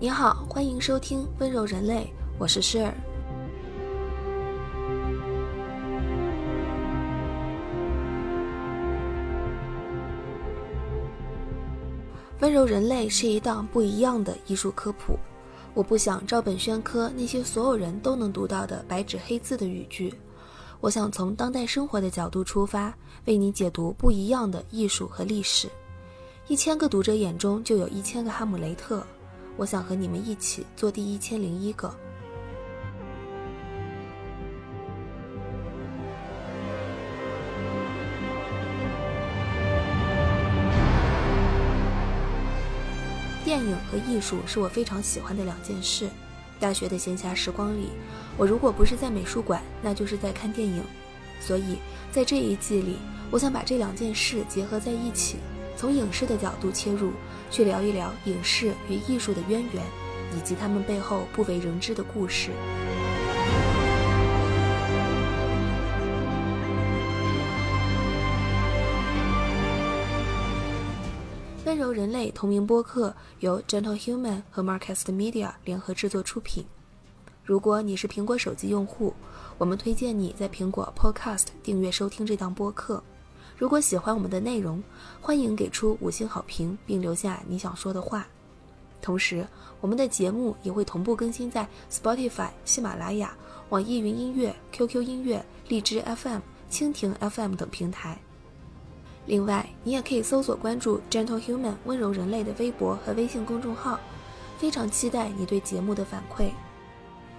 你好，欢迎收听《温柔人类》，我是诗儿。《温柔人类》是一档不一样的艺术科普。我不想照本宣科那些所有人都能读到的白纸黑字的语句，我想从当代生活的角度出发，为你解读不一样的艺术和历史。一千个读者眼中就有一千个哈姆雷特。我想和你们一起做第一千零一个。电影和艺术是我非常喜欢的两件事。大学的闲暇时光里，我如果不是在美术馆，那就是在看电影。所以在这一季里，我想把这两件事结合在一起。从影视的角度切入，去聊一聊影视与艺术的渊源，以及他们背后不为人知的故事。温柔人类同名播客由 Gentle Human 和 Marcast Media 联合制作出品。如果你是苹果手机用户，我们推荐你在苹果 Podcast 订阅收听这档播客。如果喜欢我们的内容，欢迎给出五星好评，并留下你想说的话。同时，我们的节目也会同步更新在 Spotify、喜马拉雅、网易云音乐、QQ 音乐、荔枝 FM、蜻蜓 FM 等平台。另外，你也可以搜索关注 Gentle Human 温柔人类的微博和微信公众号。非常期待你对节目的反馈。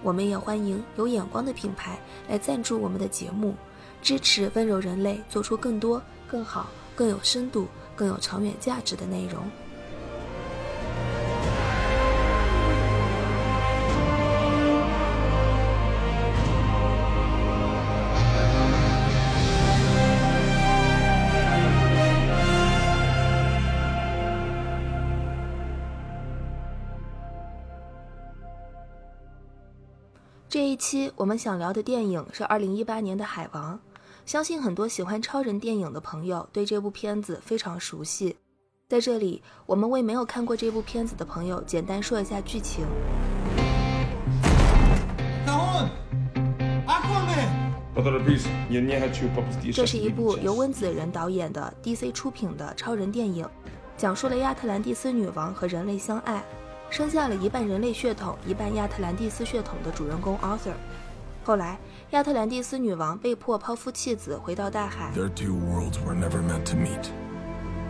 我们也欢迎有眼光的品牌来赞助我们的节目。支持温柔人类做出更多、更好、更有深度、更有长远价值的内容。这一期我们想聊的电影是二零一八年的《海王》。相信很多喜欢超人电影的朋友对这部片子非常熟悉。在这里，我们为没有看过这部片子的朋友简单说一下剧情。这是一部由温子仁导演的 DC 出品的超人电影，讲述了亚特兰蒂斯女王和人类相爱，生下了一半人类血统、一半亚特兰蒂斯血统的主人公 Arthur。后来。亚特兰蒂斯女王被迫抛夫弃子，回到大海。Their two worlds were never meant to meet,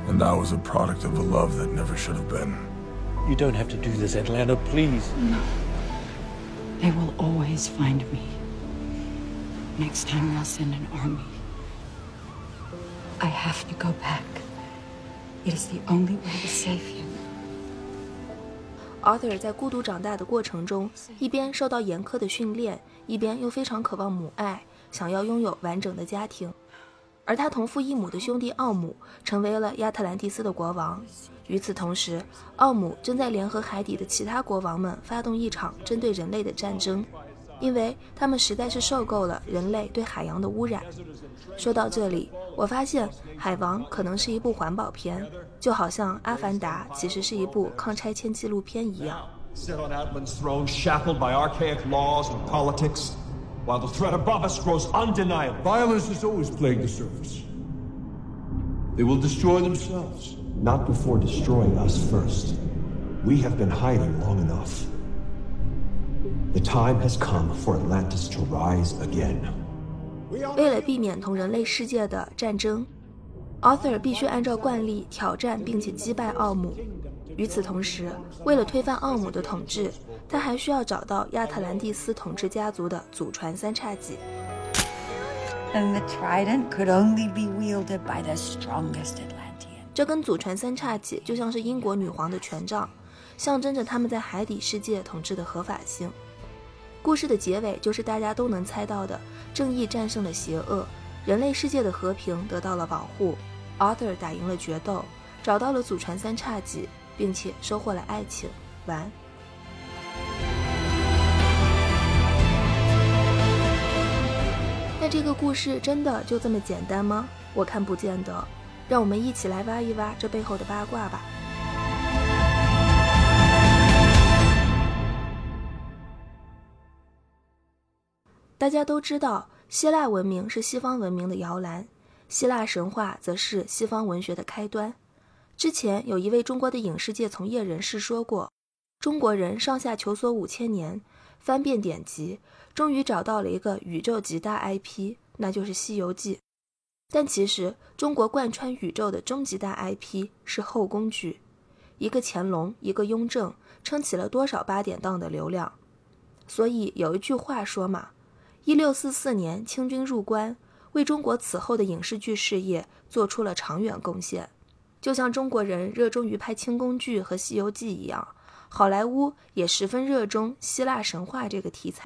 and I was a product of a love that never should have been. You don't have to do this, Atlanta, please. No. They will always find me. Next time they'll send an army. I have to go back. It is the only way to save him. Arthur 在孤独长大的过程中，一边受到严苛的训练。 一边又非常渴望母爱，想要拥有完整的家庭，而他同父异母的兄弟奥姆成为了亚特兰蒂斯的国王。与此同时，奥姆正在联合海底的其他国王们发动一场针对人类的战争，因为他们实在是受够了人类对海洋的污染。说到这里，我发现《海王》可能是一部环保片，就好像《阿凡达》其实是一部抗拆迁纪录片一样。Sit on Atlan's throne, shackled by archaic laws and politics, while the threat above us grows undeniable. Violence has always plagued the surface. They will destroy themselves. Not before destroying us first. We have been hiding long enough. The time has come for Atlantis to rise again. 为了避免同人类世界的战争，Arthur 必须按照惯例挑战并且击败奥姆。 与此同时，为了推翻奥姆的统治，他还需要找到亚特兰蒂斯统治家族的祖传三叉戟。这根祖传三叉戟就像是英国女皇的权杖，象征着他们在海底世界统治的合法性。故事的结尾就是大家都能猜到的：正义战胜了邪恶，人类世界的和平得到了保护，Arthur 打赢了决斗，找到了祖传三叉戟。并且收获了爱情。晚安。那这个故事真的就这么简单吗？我看不见得。让我们一起来挖一挖这背后的八卦吧。大家都知道，希腊文明是西方文明的摇篮，希腊神话则是西方文学的开端。之前有一位中国的影视界从业人士说过，中国人上下求索五千年，翻遍典籍，终于找到了一个宇宙级大 IP，那就是《西游记》。但其实，中国贯穿宇宙的终极大 IP 是后宫剧，一个乾隆，一个雍正，撑起了多少八点档的流量。所以有一句话说嘛。一六四四年，清军入关，为中国此后的影视剧事业做出了长远贡献。就像中国人热衷于拍清宫剧和《西游记》一样，好莱坞也十分热衷希腊神话这个题材。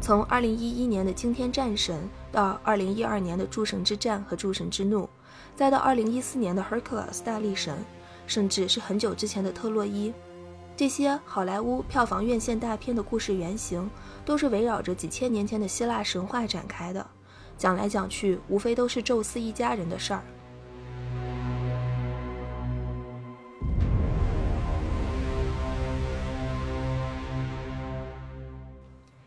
从二零一一年的惊天战神到二零一二年的诸神之战和诸神之怒，再到二零一四年的 hercles 大力神，甚至是很久之前的特洛伊，这些好莱坞票房院线大片的故事原型，都是围绕着几千年前的希腊神话展开的。讲来讲去，无非都是宙斯一家人的事儿。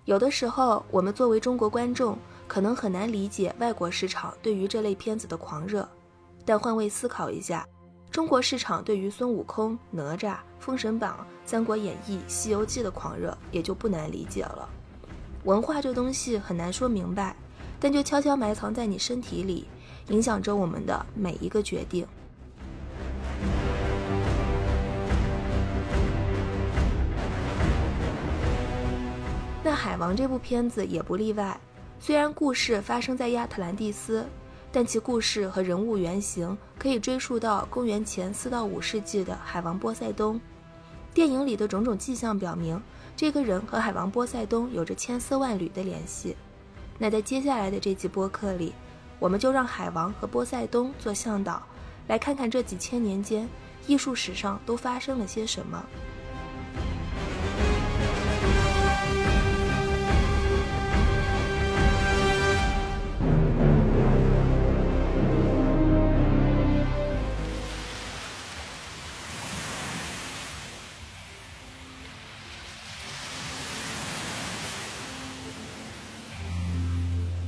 有的时候，我们作为中国观众，可能很难理解外国市场对于这类片子的狂热。但换位思考一下，中国市场对于孙悟空、哪吒、封神榜、三国演义、西游记的狂热，也就不难理解了。文化这东西很难说明白，但就悄悄埋藏在你身体里，影响着我们的每一个决定。那《海王》这部片子也不例外。虽然故事发生在亚特兰蒂斯，但其故事和人物原型可以追溯到公元前四到五世纪的海王波塞冬。电影里的种种迹象表明，这个人和海王波塞冬有着千丝万缕的联系。那在接下来的这集播客里，我们就让海王和波塞冬做向导，来看看这几千年间艺术史上都发生了些什么。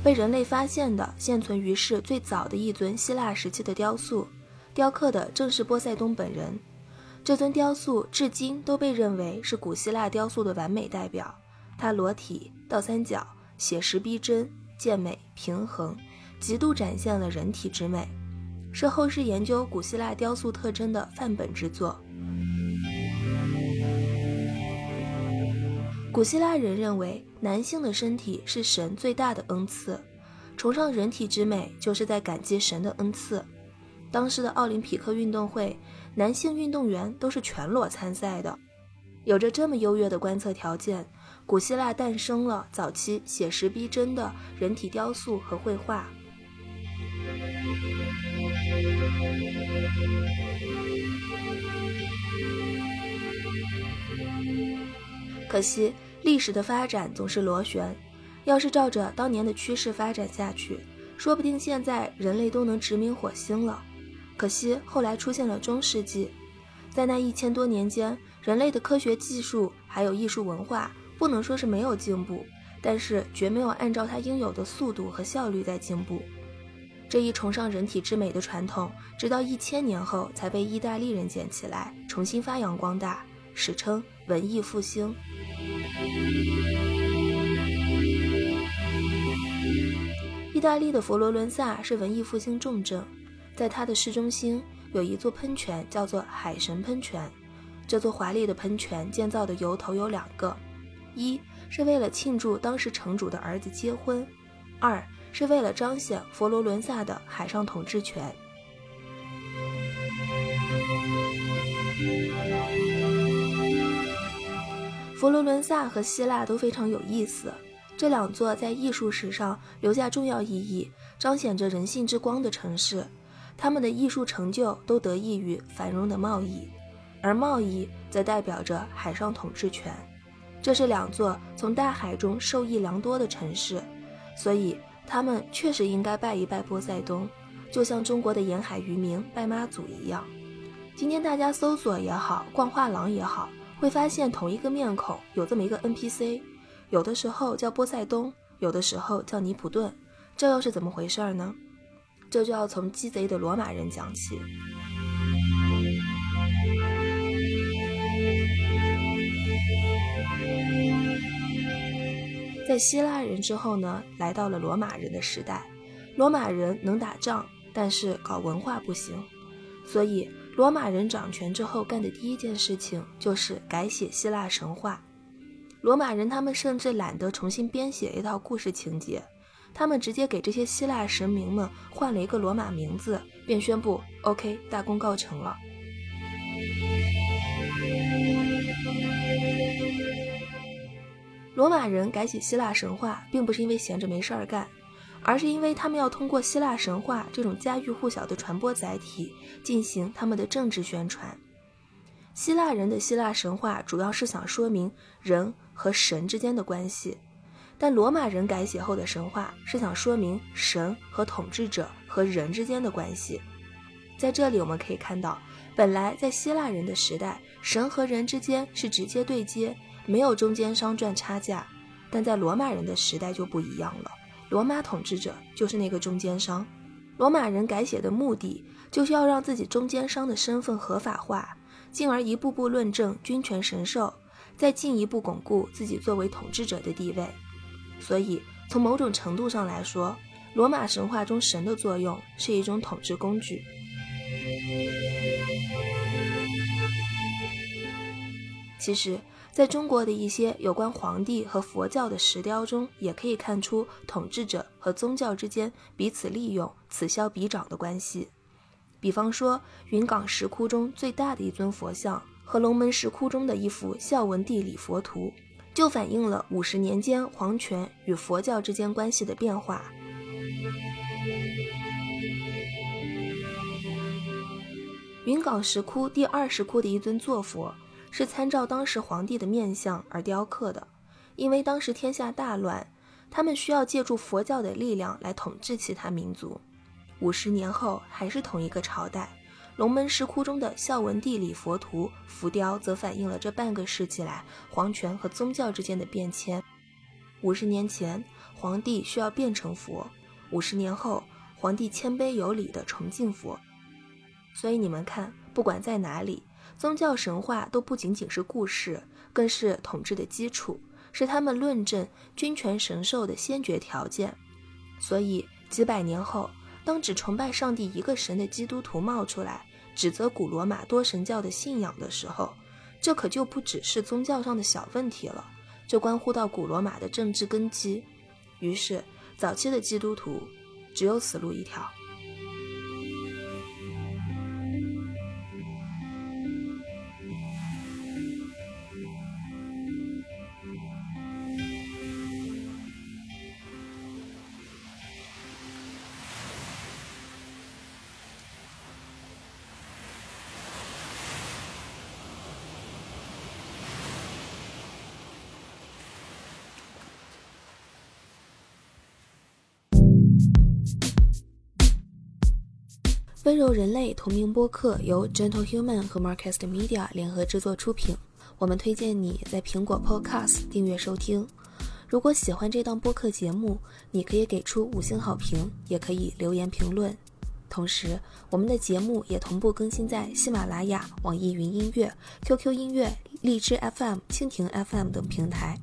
被人类发现的现存于世最早的一尊希腊时期的雕塑，雕刻的正是波塞冬本人。这尊雕塑至今都被认为是古希腊雕塑的完美代表。它裸体、倒三角、写实逼真、健美、平衡，极度展现了人体之美，是后世研究古希腊雕塑特征的范本之作。古希腊人认为，男性的身体是神最大的恩赐，崇尚人体之美，就是在感激神的恩赐。当时的奥林匹克运动会，男性运动员都是全裸参赛的。有着这么优越的观测条件，古希腊诞生了早期写实逼真的人体雕塑和绘画。可惜，历史的发展总是螺旋。要是照着当年的趋势发展下去，说不定现在人类都能殖民火星了。可惜后来出现了中世纪，在那一千多年间，人类的科学技术还有艺术文化，不能说是没有进步，但是绝没有按照它应有的速度和效率在进步。这一崇尚人体之美的传统，直到一千年后才被意大利人捡起来，重新发扬光大，史称文艺复兴。意大利的佛罗伦萨是文艺复兴重镇，在它的市中心有一座喷泉，叫做海神喷泉。这座华丽的喷泉建造的由头有两个：一是为了庆祝当时城主的儿子结婚；二是为了彰显佛罗伦萨的海上统治权。佛罗伦萨和希腊都非常有意思，这两座在艺术史上留下重要意义、彰显着人性之光的城市，他们的艺术成就都得益于繁荣的贸易，而贸易则代表着海上统治权。这是两座从大海中受益良多的城市，所以他们确实应该拜一拜波塞冬，就像中国的沿海渔民拜妈祖一样。今天大家搜索也好，逛画廊也好，会发现同一个面孔有这么一个 NPC，有的时候叫波塞冬，有的时候叫尼普顿，这又是怎么回事呢？这就要从鸡贼的罗马人讲起。在希腊人之后呢，来到了罗马人的时代。罗马人能打仗，但是搞文化不行，所以罗马人掌权之后干的第一件事情就是改写希腊神话。罗马人他们甚至懒得重新编写一套故事情节，他们直接给这些希腊神明们换了一个罗马名字，便宣布 OK，大功告成了。罗马人改写希腊神话，并不是因为闲着没事儿干，而是因为他们要通过希腊神话这种家喻户晓的传播载体，进行他们的政治宣传。希腊人的希腊神话主要是想说明人和神之间的关系，但罗马人改写后的神话是想说明神和统治者和人之间的关系。在这里，我们可以看到，本来在希腊人的时代，神和人之间是直接对接。没有中间商赚差价，但在罗马人的时代就不一样了。罗马统治者就是那个中间商。罗马人改写的目的就是要让自己中间商的身份合法化，进而一步步论证君权神授，再进一步巩固自己作为统治者的地位。所以，从某种程度上来说，罗马神话中神的作用是一种统治工具。其实。在中国的一些有关皇帝和佛教的石雕中，也可以看出统治者和宗教之间彼此利用、此消彼长的关系。比方说，云冈石窟中最大的一尊佛像和龙门石窟中的一幅孝文帝礼佛图，就反映了五十年间皇权与佛教之间关系的变化。云冈石窟第二石窟的一尊坐佛。是参照当时皇帝的面相而雕刻的，因为当时天下大乱，他们需要借助佛教的力量来统治其他民族。五十年后还是同一个朝代，龙门石窟中的孝文帝礼佛图浮雕则反映了这半个世纪来皇权和宗教之间的变迁。五十年前，皇帝需要变成佛；五十年后，皇帝谦卑有礼地崇敬佛。所以你们看，不管在哪里。宗教神话都不仅仅是故事，更是统治的基础，是他们论证君权神授的先决条件。所以，几百年后，当只崇拜上帝一个神的基督徒冒出来，指责古罗马多神教的信仰的时候，这可就不只是宗教上的小问题了，这关乎到古罗马的政治根基。于是，早期的基督徒只有死路一条。温柔人类同名播客由 Gentle Human 和 Marcast Media 联合制作出品。我们推荐你在苹果 Podcast 订阅收听。如果喜欢这档播客节目，你可以给出五星好评，也可以留言评论。同时，我们的节目也同步更新在喜马拉雅、网易云音乐、QQ 音乐、荔枝 FM、蜻蜓 FM 等平台。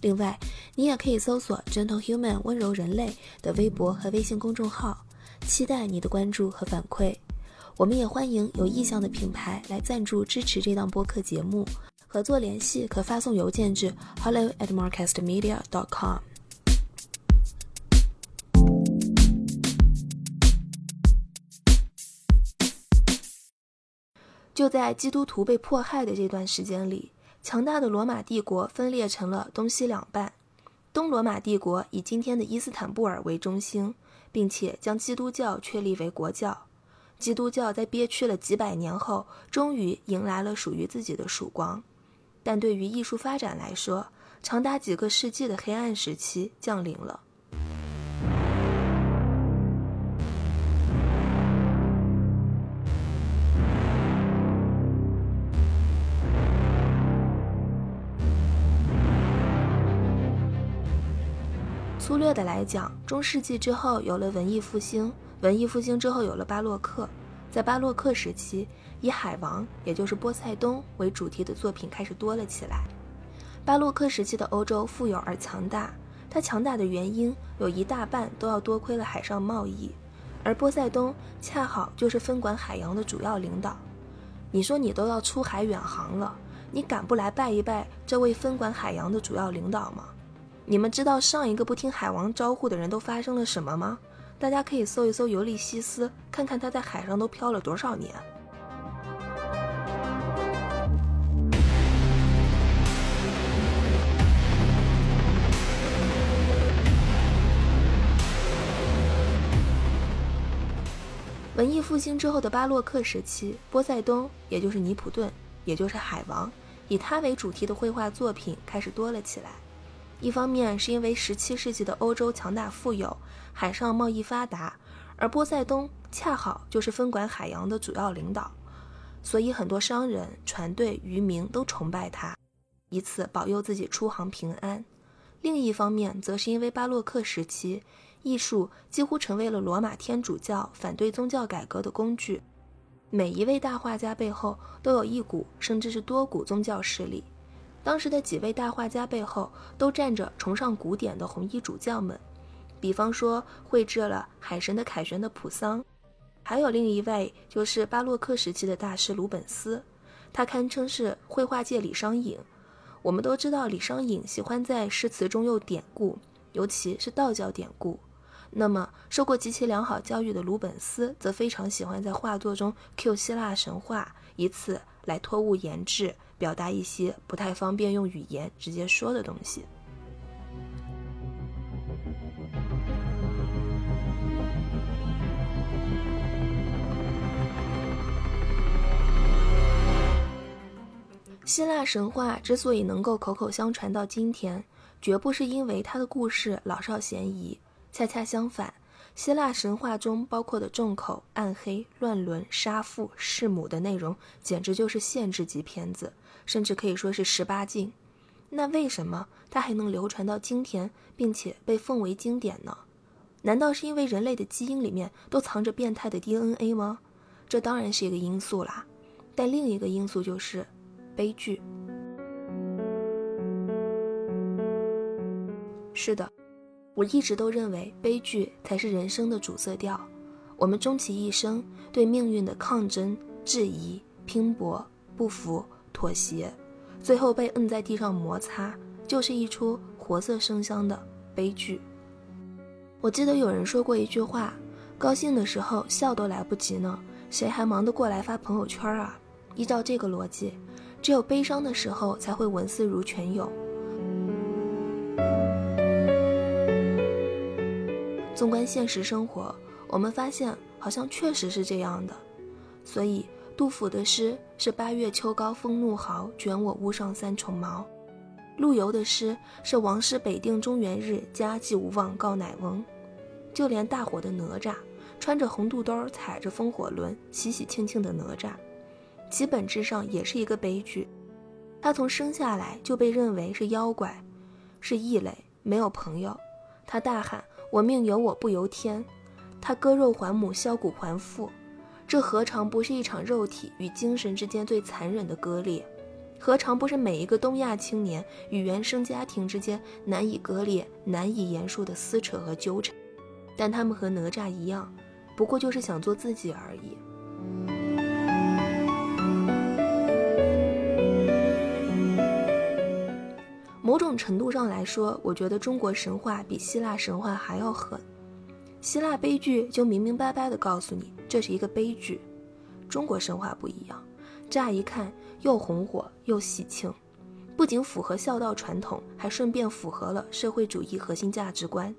另外，你也可以搜索 Gentle Human 温柔人类的微博和微信公众号。期待你的关注和反馈，我们也欢迎有意向的品牌来赞助支持这档播客节目。合作联系可发送邮件至 hello at marketmedia dot com。就在基督徒被迫害的这段时间里，强大的罗马帝国分裂成了东西两半。东罗马帝国以今天的伊斯坦布尔为中心。并且将基督教确立为国教，基督教在憋屈了几百年后，终于迎来了属于自己的曙光。但对于艺术发展来说，长达几个世纪的黑暗时期降临了。略的来讲，中世纪之后有了文艺复兴，文艺复兴之后有了巴洛克。在巴洛克时期，以海王，也就是波塞冬为主题的作品开始多了起来。巴洛克时期的欧洲富有而强大，它强大的原因有一大半都要多亏了海上贸易，而波塞冬恰好就是分管海洋的主要领导。你说你都要出海远航了，你敢不来拜一拜这位分管海洋的主要领导吗？你们知道上一个不听海王招呼的人都发生了什么吗？大家可以搜一搜尤利西斯，看看他在海上都漂了多少年。文艺复兴之后的巴洛克时期，波塞冬，也就是尼普顿，也就是海王，以他为主题的绘画作品开始多了起来。一方面是因为17世纪的欧洲强大富有，海上贸易发达，而波塞冬恰好就是分管海洋的主要领导，所以很多商人、船队、渔民都崇拜他，以此保佑自己出航平安。另一方面，则是因为巴洛克时期，艺术几乎成为了罗马天主教反对宗教改革的工具，每一位大画家背后都有一股甚至是多股宗教势力。当时的几位大画家背后都站着崇尚古典的红衣主教们，比方说绘制了《海神的凯旋》的普桑，还有另一位就是巴洛克时期的大师鲁本斯，他堪称是绘画界李商隐。我们都知道李商隐喜欢在诗词中用典故，尤其是道教典故。那么受过极其良好教育的鲁本斯则非常喜欢在画作中 Q 希腊神话，以此来托物言志。表达一些不太方便用语言直接说的东西。希腊神话之所以能够口口相传到今天，绝不是因为它的故事老少咸宜，恰恰相反。希腊神话中包括的重口、暗黑、乱伦、杀父、弑母的内容，简直就是限制级片子，甚至可以说是十八禁。那为什么它还能流传到今天，并且被奉为经典呢？难道是因为人类的基因里面都藏着变态的 DNA 吗？这当然是一个因素啦，但另一个因素就是悲剧。是的。我一直都认为悲剧才是人生的主色调。我们终其一生对命运的抗争、质疑、拼搏、不服、妥协，最后被摁在地上摩擦，就是一出活色生香的悲剧。我记得有人说过一句话：高兴的时候笑都来不及呢，谁还忙得过来发朋友圈啊？依照这个逻辑，只有悲伤的时候才会文思如泉涌。纵观现实生活，我们发现好像确实是这样的。所以，杜甫的诗是“八月秋高风怒号，卷我屋上三重茅”；陆游的诗是“王师北定中原日，家祭无忘告乃翁”。就连大火的哪吒，穿着红肚兜，踩着风火轮，喜喜庆庆的哪吒，其本质上也是一个悲剧。他从生下来就被认为是妖怪，是异类，没有朋友。他大喊。我命由我不由天，他割肉还母，削骨还父，这何尝不是一场肉体与精神之间最残忍的割裂？何尝不是每一个东亚青年与原生家庭之间难以割裂、难以言说的撕扯和纠缠？但他们和哪吒一样，不过就是想做自己而已。某种程度上来说，我觉得中国神话比希腊神话还要狠。希腊悲剧就明明白白地告诉你这是一个悲剧，中国神话不一样，乍一看又红火又喜庆，不仅符合孝道传统，还顺便符合了社会主义核心价值观。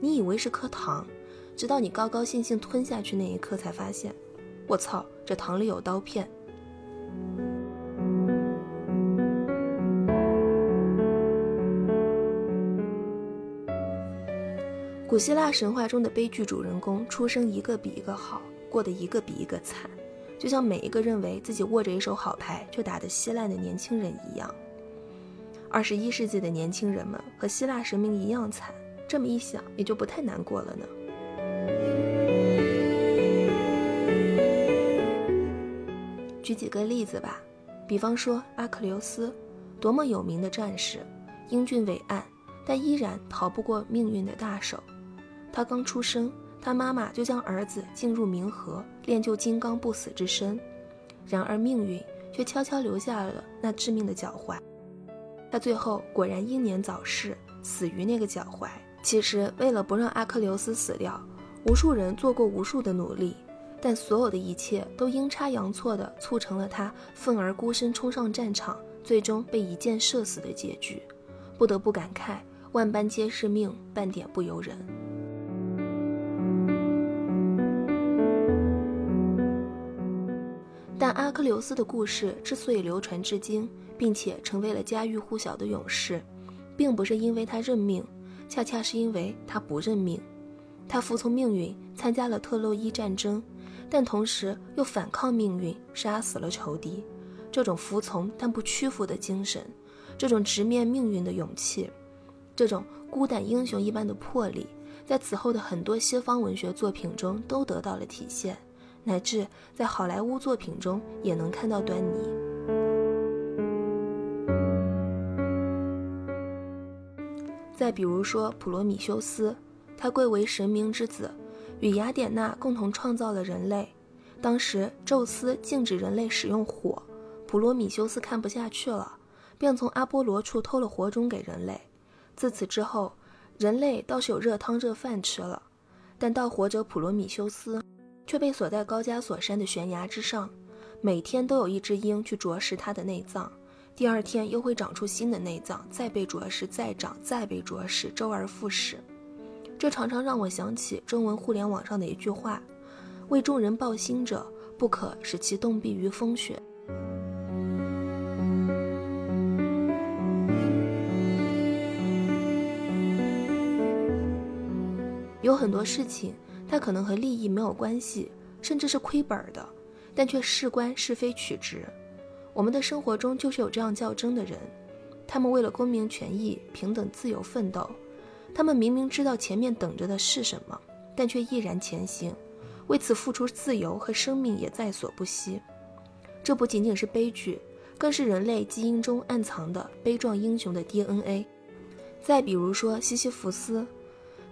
你以为是颗糖，直到你高高兴兴吞下去那一刻，才发现，我操，这糖里有刀片。古希腊神话中的悲剧主人公出生一个比一个好，过得一个比一个惨，就像每一个认为自己握着一手好牌却打得稀烂的年轻人一样。二十一世纪的年轻人们和希腊神明一样惨，这么一想，也就不太难过了呢。举几个例子吧，比方说阿克琉斯，多么有名的战士，英俊伟岸，但依然逃不过命运的大手。他刚出生，他妈妈就将儿子进入冥河，练就金刚不死之身。然而命运却悄悄留下了那致命的脚踝，他最后果然英年早逝，死于那个脚踝。其实，为了不让阿克琉斯死掉，无数人做过无数的努力。但所有的一切都阴差阳错地促成了他愤而孤身冲上战场，最终被一箭射死的结局。不得不感慨，万般皆是命，半点不由人。但阿克琉斯的故事之所以流传至今，并且成为了家喻户晓的勇士，并不是因为他认命，恰恰是因为他不认命。他服从命运，参加了特洛伊战争。但同时又反抗命运，杀死了仇敌。这种服从但不屈服的精神，这种直面命运的勇气，这种孤胆英雄一般的魄力，在此后的很多西方文学作品中都得到了体现，乃至在好莱坞作品中也能看到端倪。再比如说普罗米修斯，他贵为神明之子。与雅典娜共同创造了人类。当时，宙斯禁止人类使用火，普罗米修斯看不下去了，便从阿波罗处偷了火种给人类。自此之后，人类倒是有热汤热饭吃了，但盗火者普罗米修斯却被锁在高加索山的悬崖之上，每天都有一只鹰去啄食它的内脏，第二天又会长出新的内脏，再被啄食，再长，再被啄食，周而复始。这常常让我想起中文互联网上的一句话：“为众人抱薪者，不可使其冻毙于风雪。”有很多事情，它可能和利益没有关系，甚至是亏本的，但却事关是非曲直。我们的生活中就是有这样较真的人，他们为了公民权益、平等自由奋斗。他们明明知道前面等着的是什么，但却毅然前行，为此付出自由和生命也在所不惜。这不仅仅是悲剧，更是人类基因中暗藏的悲壮英雄的 DNA。再比如说西西弗斯，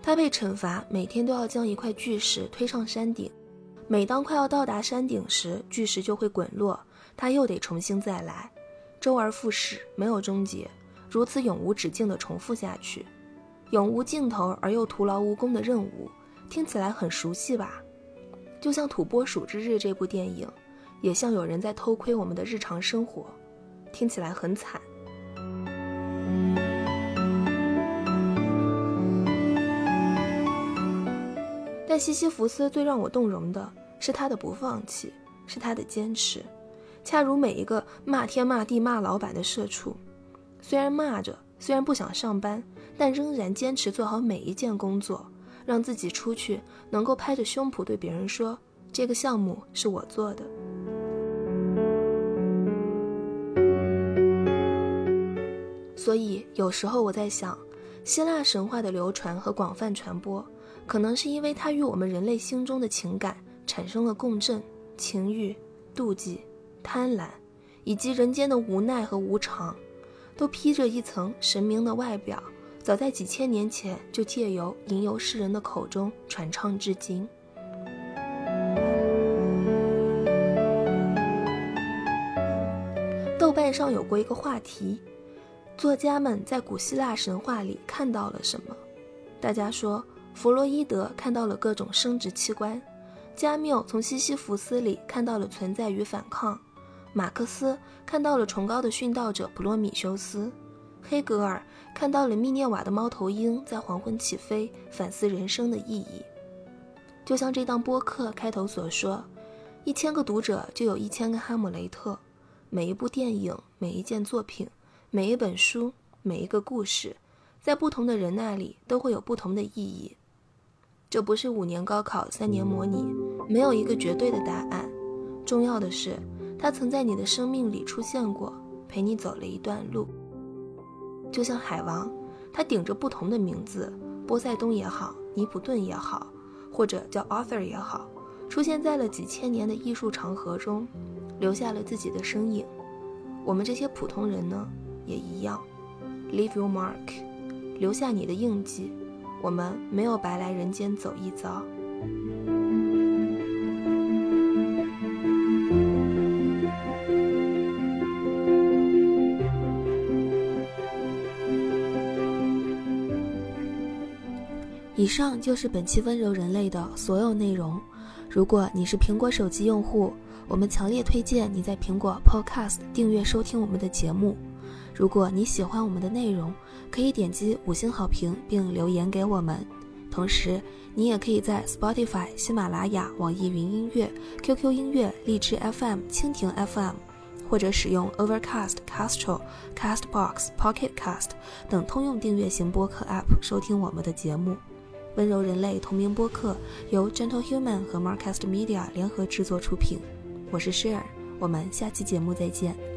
他被惩罚，每天都要将一块巨石推上山顶。每当快要到达山顶时，巨石就会滚落，他又得重新再来，周而复始，没有终结，如此永无止境地重复下去。永无尽头而又徒劳无功的任务，听起来很熟悉吧？就像《土拨鼠之日》这部电影，也像有人在偷窥我们的日常生活，听起来很惨。但西西弗斯最让我动容的是他的不放弃，是他的坚持，恰如每一个骂天骂地骂老板的社畜，虽然骂着。虽然不想上班，但仍然坚持做好每一件工作，让自己出去能够拍着胸脯对别人说：“这个项目是我做的。”所以有时候我在想，希腊神话的流传和广泛传播，可能是因为它与我们人类心中的情感产生了共振，情欲、妒忌、贪婪，以及人间的无奈和无常。都披着一层神明的外表，早在几千年前就借由吟游诗人的口中传唱至今。豆瓣上有过一个话题：作家们在古希腊神话里看到了什么？大家说，弗洛伊德看到了各种生殖器官，加缪从西西弗斯里看到了存在与反抗。马克思看到了崇高的殉道者普罗米修斯，黑格尔看到了密涅瓦的猫头鹰在黄昏起飞，反思人生的意义。就像这档播客开头所说，一千个读者就有一千个哈姆雷特。每一部电影、每一件作品、每一本书、每一个故事，在不同的人那里都会有不同的意义。这不是五年高考、三年模拟，没有一个绝对的答案。重要的是。他曾在你的生命里出现过，陪你走了一段路。就像海王，他顶着不同的名字，波塞冬也好，尼普顿也好，或者叫 Arthur 也好，出现在了几千年的艺术长河中，留下了自己的身影。我们这些普通人呢，也一样，Leave your mark，留下你的印记。我们没有白来人间走一遭。以上就是本期温柔人类的所有内容。如果你是苹果手机用户，我们强烈推荐你在苹果 Podcast 订阅收听我们的节目。如果你喜欢我们的内容，可以点击五星好评并留言给我们。同时，你也可以在 Spotify、喜马拉雅、网易云音乐、QQ 音乐、荔枝 FM、蜻蜓 FM，或者使用 Overcast、Castro、Castbox、Pocket Cast 等通用订阅型播客 App 收听我们的节目。温柔人类同名播客由 Gentle Human 和 Marcast Media 联合制作出品，我是 Share，我们下期节目再见。